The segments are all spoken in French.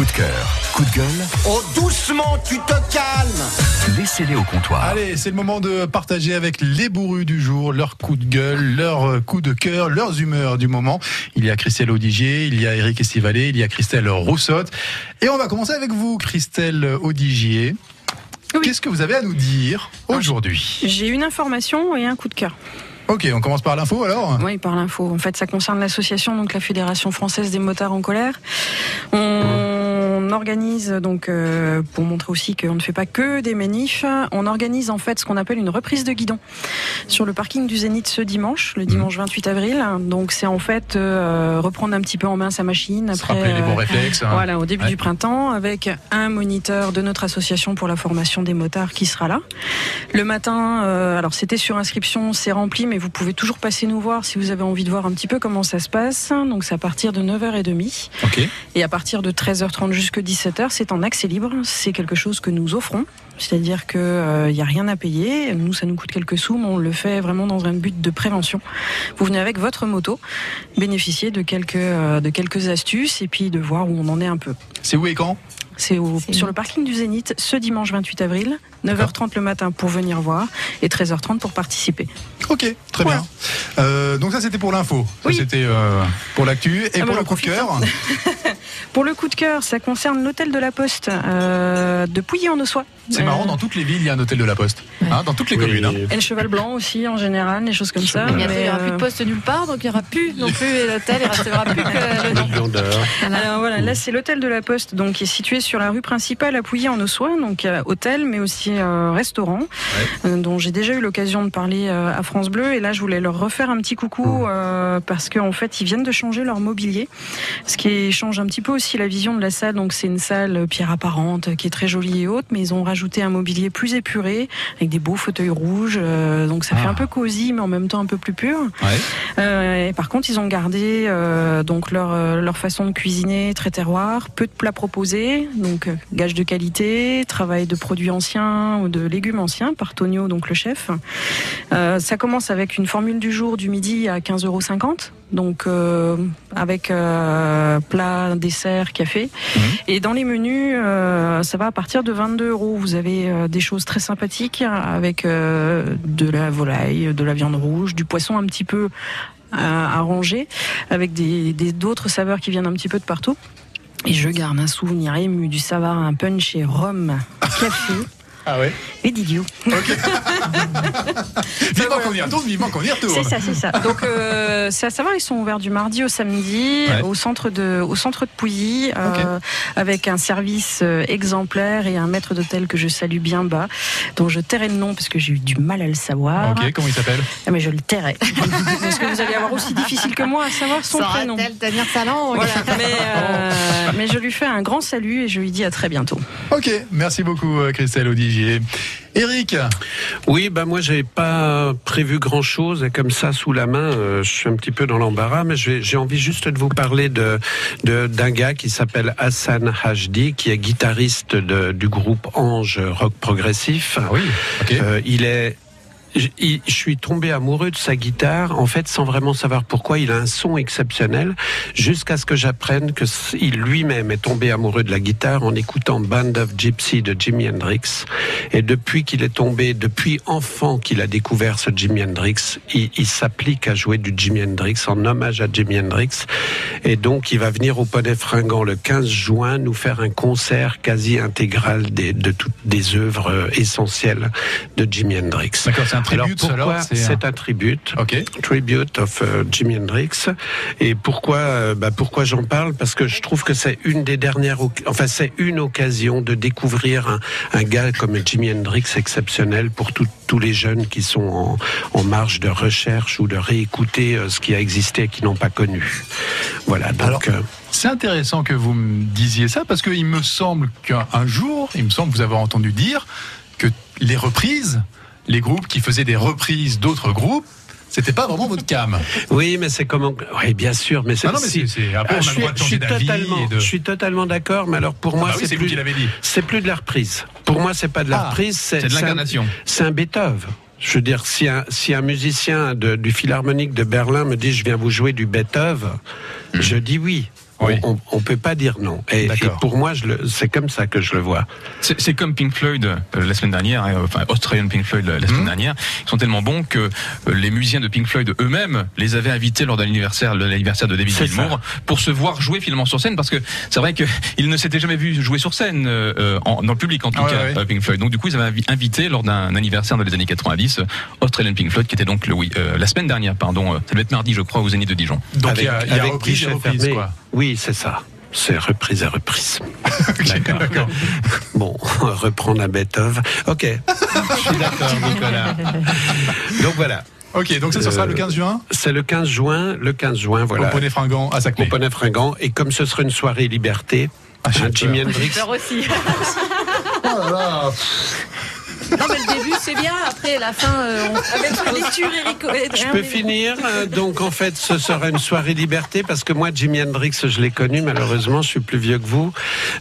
Coup de cœur, coup de gueule, Oh, doucement, tu te calmes laissez-les au comptoir. Allez, c'est le moment de partager avec les bourrus du jour leurs coups de gueule, leurs coups de cœur, leurs humeurs du moment. Il y a Christelle Audigier, il y a Eric Estivalé, il y a Christelle Roussotte. Et on va commencer avec vous, Christelle Audigier. Oui. Qu'est-ce que vous avez à nous dire aujourd'hui J'ai une information et un coup de cœur. Ok, on commence par l'info alors Oui, par l'info. En fait, ça concerne l'association, donc la Fédération française des motards en colère. On organise donc euh, pour montrer aussi qu'on ne fait pas que des manifs. On organise en fait ce qu'on appelle une reprise de guidon sur le parking du Zénith ce dimanche, le dimanche 28 avril. Donc c'est en fait euh, reprendre un petit peu en main sa machine après. les bons réflexes. hein. Voilà, au début Ouais. du printemps, avec un moniteur de notre association pour la formation des motards qui sera là. Le matin, euh, alors c'était sur inscription, c'est rempli, mais vous pouvez toujours passer nous voir si vous avez envie de voir un petit peu comment ça se passe. Donc c'est à partir de 9h30 Ok. et à partir de 13h30 jusqu'à 17h, c'est en accès libre. C'est quelque chose que nous offrons. C'est-à-dire qu'il n'y a rien à payer. Nous, ça nous coûte quelques sous, mais on le fait vraiment dans un but de prévention. Vous venez avec votre moto, bénéficier de quelques, euh, de quelques astuces et puis de voir où on en est un peu. C'est où et quand? C'est sur le parking du Zénith ce dimanche 28 avril, 9h30 le matin pour venir voir et 13h30 pour participer. Ok, très Voilà. bien. Euh, donc ça c'était pour l'info, Oui. c'était euh, pour l'actu et Ah pour bah, le coup de cœur. Pour le coup de cœur, ça concerne l'hôtel de la Poste euh, de Pouilly-en-Ossois. C'est Euh, marrant, dans toutes les villes il y a un hôtel de la Poste, Hein, dans toutes les communes. hein. Et le cheval blanc aussi en général, des choses comme ça. Il n'y aura euh, plus de poste nulle part, donc il n'y aura plus non plus l'hôtel, il ne restera plus que le. Alors voilà, là c'est l'hôtel de la Poste, donc qui est situé sur la rue principale à Pouilly en Ossois, donc euh, hôtel, mais aussi euh, restaurant, euh, dont j'ai déjà eu l'occasion de parler euh, à France Bleu. Et là, je voulais leur refaire un petit coucou euh, parce qu'en fait, ils viennent de changer leur mobilier, ce qui change un petit peu aussi la vision de la salle. Donc c'est une salle euh, pierre apparente qui est très jolie et haute, mais ils ont rajouté un mobilier plus épuré avec des beaux fauteuils rouges, euh, donc ça fait Ah. un peu cosy, mais en même temps un peu plus pur. Ouais. Euh, et par contre, ils ont gardé euh, donc leur, leur façon de cuisiner très terroir, peu de plats proposés, donc gage de qualité, travail de produits anciens ou de légumes anciens par Tonio, donc le chef. Ça commence avec une formule du jour du midi à 15,50 euros, donc euh, avec euh, plat, dessert, café. Mhm. Et dans les menus, euh, ça va à partir de 22 euros. Vous avez euh, des choses très sympathiques avec euh, de la volaille, de la viande rouge, du poisson un petit peu euh, arrangé, avec des des- d'autres saveurs qui viennent un petit peu de partout. Et je garde un souvenir ému du savoir, un punch et rhum, café Ah ouais et d'idiot. Vivement qu'on y retourne, vivement qu'on y retourne. C'est ça, c'est ça. Donc, euh, c'est à savoir, ils sont ouverts du mardi au samedi Ouais. au centre de, au centre de Pouilly, euh, avec un service euh, exemplaire et un maître d'hôtel que je salue bien bas, dont je tairai le nom parce que j'ai eu du mal à le savoir. Ok, comment il s'appelle? Ah, mais je le tairai. parce que vous allez avoir aussi difficile que moi à savoir son prénom. Saura-t-elle tenir sa langue? Voilà. Mais, euh, mais je lui fais un grand salut et je lui dis à très bientôt. Ok, merci beaucoup Christelle Audigier. Eric, Oui, bah moi j'ai pas prévu grand chose et comme ça sous la main, euh, je suis un petit peu dans l'embarras, mais j'ai envie juste de vous parler de d'un gars qui s'appelle Hassan Hajdi, qui est guitariste de- du groupe Ange rock progressif. Ah oui. Euh, il est je suis tombé amoureux de sa guitare, en fait, sans vraiment savoir pourquoi. Il a un son exceptionnel, jusqu'à ce que j'apprenne que il lui-même est tombé amoureux de la guitare en écoutant Band of Gypsy de Jimi Hendrix. Et depuis qu'il est tombé, depuis enfant qu'il a découvert ce Jimi Hendrix, il, s'applique à jouer du Jimi Hendrix en hommage à Jimi Hendrix. Et donc, il va venir au Poney Fringant le 15 juin nous faire un concert quasi intégral des, de toutes des œuvres euh, essentielles de Jimi Hendrix. Un Alors pourquoi c'est un- tribute. Tribute of euh, Jimi Hendrix. Et pourquoi, euh, bah, pourquoi j'en parle? Parce que je trouve que c'est une des dernières, enfin c'est une occasion de découvrir un, un gars comme Jimi Hendrix exceptionnel pour tout- tous les jeunes qui sont en, en marge de recherche ou de réécouter euh, ce qui a existé et qui n'ont pas connu. Voilà. Donc. Alors, euh, C'est intéressant que vous me disiez ça parce qu'il me semble qu'un un jour, il me semble vous avoir entendu dire que les reprises, les groupes qui faisaient des reprises d'autres groupes, c'était pas vraiment votre cam. Oui, mais c'est comment Oui, bien sûr, mais c'est. Ah non, mais si- c'est- on a Ah, le je suis- droit de je suis changer d'avis totalement, et de- je suis totalement d'accord, mais alors pour moi, Ah bah oui, c'est plus, qui l'avez dit. c'est plus de la reprise. Pour moi, c'est pas de la Ah, reprise, C'est de l'incarnation. C'est un Beethoven. Je veux dire, si un, si un musicien de- du Philharmonique de Berlin me dit je viens vous jouer du Beethoven, Hmm. je dis oui. Oui. On, on, on peut pas dire non. Et, pour moi, je le- c'est comme ça que je le vois. C'est c'est comme Pink Floyd euh, la semaine dernière, hein, enfin Australian Pink Floyd la, la semaine Mhm. dernière. Ils sont tellement bons que euh, les musiciens de Pink Floyd eux-mêmes les avaient invités lors de l'anniversaire, de l'anniversaire de David Gilmour pour se voir jouer finalement sur scène parce que c'est vrai qu'ils ne s'étaient jamais vus jouer sur scène euh, euh, en- dans le public en tout Ah cas ouais. Pink Floyd. Donc du coup ils avaient invi- invité lors d'un anniversaire dans les années 90 euh, Australian Pink Floyd qui était donc le oui euh, la semaine dernière pardon euh, ça devait être mardi je crois au Zénith de Dijon. Donc il y a, il y a reprise reprise, fermé. quoi. Oui, c'est ça. C'est reprise et reprise. D'accord. Bon, on va reprendre à Beethoven. Ok, je suis d'accord, Nicolas. Donc voilà, Ok, donc ça, ce sera Euh, le 15 juin? C'est le 15 juin. Le 15 juin, au voilà. Poney Fringant à Au Saclay. Poney Fringant. Et comme ce sera une soirée liberté, Ah, j'ai hein, Jimi. Hendrix. Peur aussi. Oh là là. Non, mais le début, c'est bien. Après, la fin, euh, on... Avec la lecture, Eric. Je peux finir. euh, Donc en fait, ce sera une soirée liberté parce que moi, Jimi Hendrix, je l'ai connu. Malheureusement, je suis plus vieux que vous.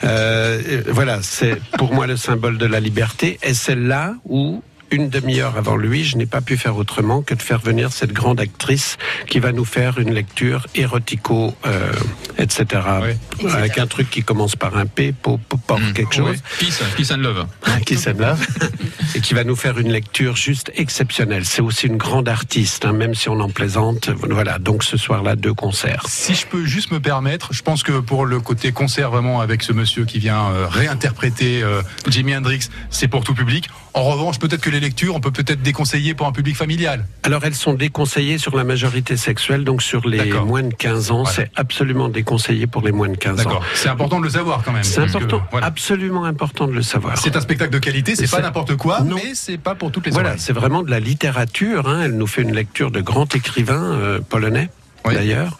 Euh, voilà, c'est pour moi le symbole de la liberté. Et c'est là où une demi-heure avant lui, je n'ai pas pu faire autrement que de faire venir cette grande actrice qui va nous faire une lecture érotico, euh, etc. Ouais. Avec un truc qui commence par un P, po, po, por, Mm. quelque chose. Ouais. Peace, peace and love. qui s'aime là, et qui va nous faire une lecture juste exceptionnelle. C'est aussi une grande artiste, hein, même si on en plaisante. Voilà, donc ce soir-là, deux concerts. Si je peux juste me permettre, je pense que pour le côté concert vraiment avec ce monsieur qui vient euh, réinterpréter euh, Jimi Hendrix, c'est pour tout public. En revanche, peut-être que les lectures, on peut peut-être déconseiller pour un public familial. Alors, elles sont déconseillées sur la majorité sexuelle, donc sur les moins de 15 ans, Voilà. c'est absolument déconseillé pour les moins de 15 ans. D'accord. C'est important de le savoir quand même. C'est que, important, voilà. absolument important de le savoir. C'est un spectacle de qualité, c'est pas n'importe quoi, Non. mais c'est pas pour toutes les Voilà, c'est vraiment de la littérature. Hein. Elle nous fait une lecture de grands écrivains euh, polonais, Oui. d'ailleurs.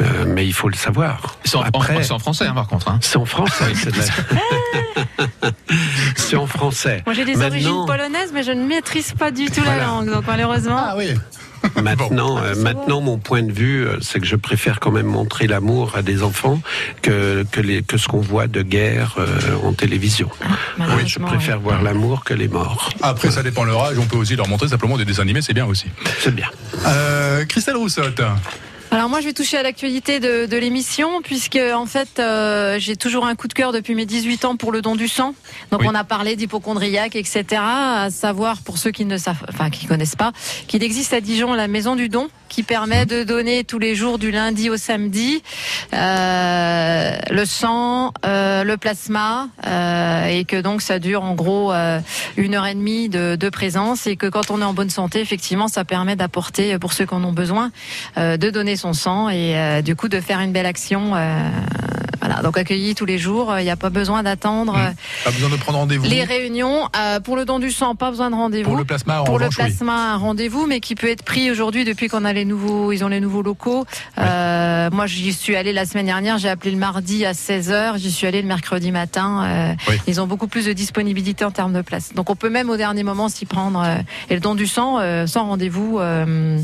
Euh, mais il faut le savoir. C'est en, français hein, par contre. Hein. c'est en français. c'est en français. Moi, j'ai des Maintenant- origines polonaises, mais je ne maîtrise pas du tout Voilà. la langue. Donc, malheureusement. Ah oui. Maintenant, euh, maintenant, mon point de vue, euh, c'est que je préfère quand même montrer l'amour à des enfants que que, les, que ce qu'on voit de guerre euh, en télévision. Hein, je préfère voir l'amour que les morts. Après, ça dépend leur âge. On peut aussi leur montrer simplement des dessins animés, c'est bien aussi. C'est bien. Euh, Christelle Roussotte. Alors moi, je vais toucher à l'actualité de, de l'émission, puisque en fait, euh, j'ai toujours un coup de cœur depuis mes 18 ans pour le don du sang. Donc Oui. on a parlé d'hypochondriaque, etc. À savoir, pour ceux qui ne savent, enfin qui connaissent pas, qu'il existe à Dijon la maison du don, qui permet de donner tous les jours du lundi au samedi euh, le sang, euh, le plasma, euh, et que donc ça dure en gros euh, une heure et demie de, de présence, et que quand on est en bonne santé, effectivement, ça permet d'apporter pour ceux qui en ont besoin euh, de donner son sang et euh, du coup de faire une belle action. Euh, voilà, donc accueilli tous les jours, il n'y a pas besoin d'attendre Mmh. euh, Pas besoin de prendre rendez-vous. les réunions. Euh, pour le don du sang, pas besoin de rendez-vous. Pour le plasma, en Pour le oui. plasma, un rendez-vous, mais qui peut être pris aujourd'hui depuis qu'on a les nouveaux, ils ont les nouveaux locaux. Euh, moi, j'y suis allée la semaine dernière. J'ai appelé le mardi à 16 h J'y suis allée le mercredi matin. Euh, Oui. Ils ont beaucoup plus de disponibilité en termes de place. Donc, on peut même au dernier moment s'y prendre. euh, et le don du sang, euh, sans rendez-vous, euh,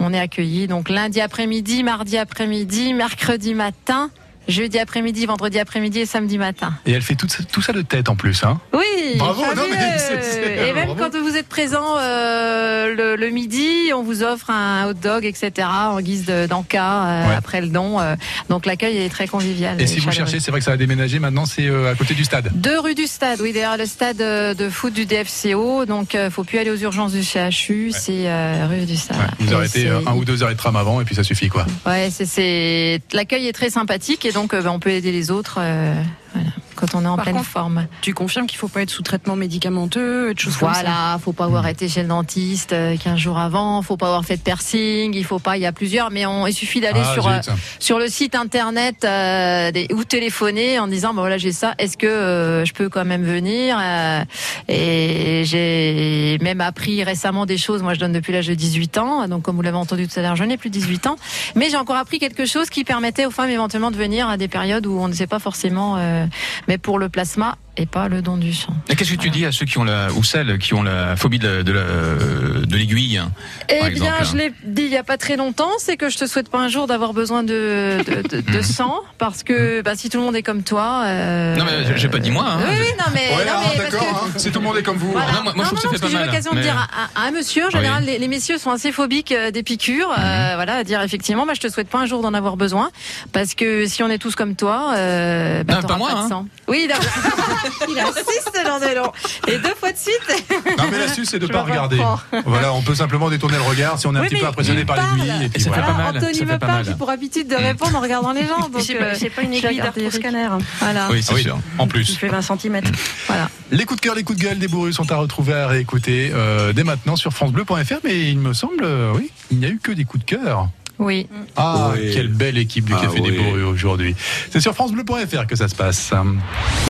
on est accueilli. Donc, lundi après-midi, mardi après-midi, mercredi matin. Jeudi après-midi, vendredi après-midi et samedi matin. Et elle fait tout, ça- tout ça de tête en plus. Hein. Oui, Bravo, non, mais c'est- c'est- Et même bravo. quand vous êtes présent euh, le, le midi, on vous offre un hot dog, etc. en guise de- d'enca euh, Ouais. après le don. euh. donc l'accueil est très convivial. Et si vous cherchez, c'est vrai que ça a déménagé maintenant, c'est euh, à côté du stade. Deux rue du Stade, oui, derrière le stade de foot du DFCO. Donc, faut plus aller aux urgences du CHU, c'est rue du Stade. Ouais, vous arrêtez un ou deux heures de tram avant et puis ça suffit quoi. Ouais, c'est- l'accueil est très sympathique et donc bah, on peut aider les autres voilà, quand on est en Par pleine contre, forme. Tu confirmes qu'il faut pas être sous traitement médicamenteux, de choses comme ça. Voilà, faut pas avoir été chez le dentiste euh, 15 jours avant, faut pas avoir fait de piercing, il faut pas, il y a plusieurs, mais on, il suffit d'aller Ah, sur euh, sur le site internet euh, des- ou téléphoner en disant bah voilà j'ai ça, est-ce que euh, je peux quand même venir euh, Et j'ai même appris récemment des choses. Moi je donne depuis l'âge de 18 ans, donc comme vous l'avez entendu tout à l'heure, je n'ai plus 18 ans, mais j'ai encore appris quelque chose qui permettait aux femmes éventuellement de venir à des périodes où on ne sait pas forcément. euh, pour le plasma, et pas le don du sang. Et qu'est-ce que tu dis à ceux qui ont la, ou celles qui ont la phobie de, la- de, la- de l'aiguille Eh par bien, je l'ai dit il y a pas très longtemps, c'est que je te souhaite pas un jour d'avoir besoin de, de, de- de Mhm. sang, parce que bah, si tout le monde est comme toi. euh, Non, mais j'ai pas dit moi, hein. Oui, oui, non, mais. Ouais, non, ah, mais d'accord, que- hein, si tout le monde est comme vous. Voilà. Non, moi- moi, je trouve que ça fait pas j'ai l'occasion de dire à, à un monsieur, en général, Oui. les, les messieurs sont assez phobiques euh, des piqûres. Mhm. euh, voilà, à dire effectivement, bah, je te souhaite pas un jour d'en avoir besoin, parce que si on est tous comme toi, euh, bah, Non, t'auras pas moi, de hein. sang. Oui, d'accord. il insiste, Landelon. Et deux fois de suite. Non, mais l'astuce, c'est de Je pas regarder. reprends. Voilà, on peut simplement détourner le regard si on est un petit peu impressionné il par l'aiguille. Et puis Et ça fait voilà. pas mal, Anthony ça me fait pas parle, j'ai pour habitude de répondre en regardant les gens. Donc, C'est euh, pas, pas une aiguille d'arthroscanner. Voilà. Oui, c'est Ah oui, sûr. en Il plus. fait 20 cm. voilà. Les coups de cœur, les coups de gueule des bourrus sont à retrouver, à réécouter euh, dès maintenant sur FranceBleu.fr. Mais il me semble, euh, oui, il n'y a eu que des coups de cœur. Oui. Ah, Oui. quelle belle équipe du Ah Café des. Bourrus aujourd'hui. C'est sur FranceBleu.fr que ça se passe.